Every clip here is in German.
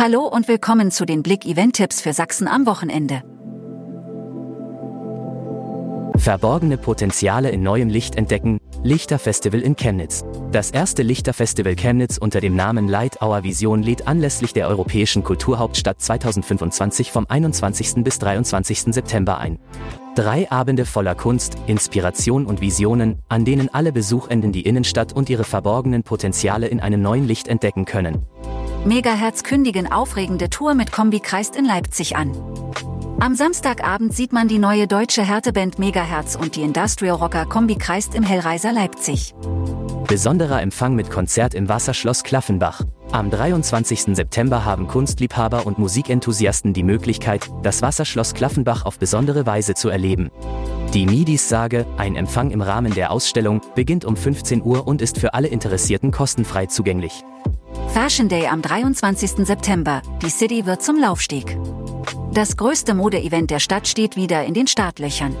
Hallo und willkommen zu den Blick Event Tipps für Sachsen am Wochenende. Verborgene Potenziale in neuem Licht entdecken, Lichterfestival in Chemnitz. Das erste Lichterfestival Chemnitz unter dem Namen Light Our Vision lädt anlässlich der Europäischen Kulturhauptstadt 2025 vom 21. bis 23. September ein. Drei Abende voller Kunst, Inspiration und Visionen, an denen alle Besuchenden die Innenstadt und ihre verborgenen Potenziale in einem neuen Licht entdecken können. Megahertz kündigen aufregende Tour mit Kombi kreist in Leipzig an. Am Samstagabend sieht man die neue deutsche Härteband Megahertz und die Industrial Rocker Kombi kreist im Hellreiser Leipzig. Besonderer Empfang mit Konzert im Wasserschloss Klaffenbach. Am 23. September haben Kunstliebhaber und Musikenthusiasten die Möglichkeit, das Wasserschloss Klaffenbach auf besondere Weise zu erleben. Die Midis Sage, ein Empfang im Rahmen der Ausstellung, beginnt um 15 Uhr und ist für alle Interessierten kostenfrei zugänglich. Fashion Day am 23. September. Die City wird zum Laufsteg. Das größte Modeevent der Stadt steht wieder in den Startlöchern.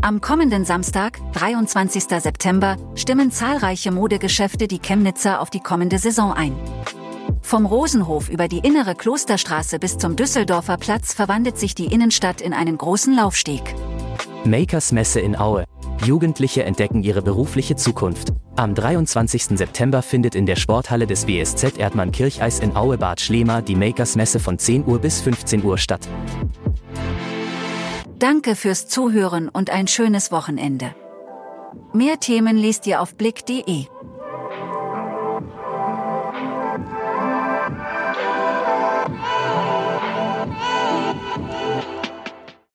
Am kommenden Samstag, 23. September, stimmen zahlreiche Modegeschäfte die Chemnitzer auf die kommende Saison ein. Vom Rosenhof über die innere Klosterstraße bis zum Düsseldorfer Platz verwandelt sich die Innenstadt in einen großen Laufsteg. Makers Messe in Aue. Jugendliche entdecken ihre berufliche Zukunft. Am 23. September findet in der Sporthalle des WSZ Erdmann Kircheis in Aue Bad Schlema die Makers Messe von 10 Uhr bis 15 Uhr statt. Danke fürs Zuhören und ein schönes Wochenende. Mehr Themen liest ihr auf blick.de.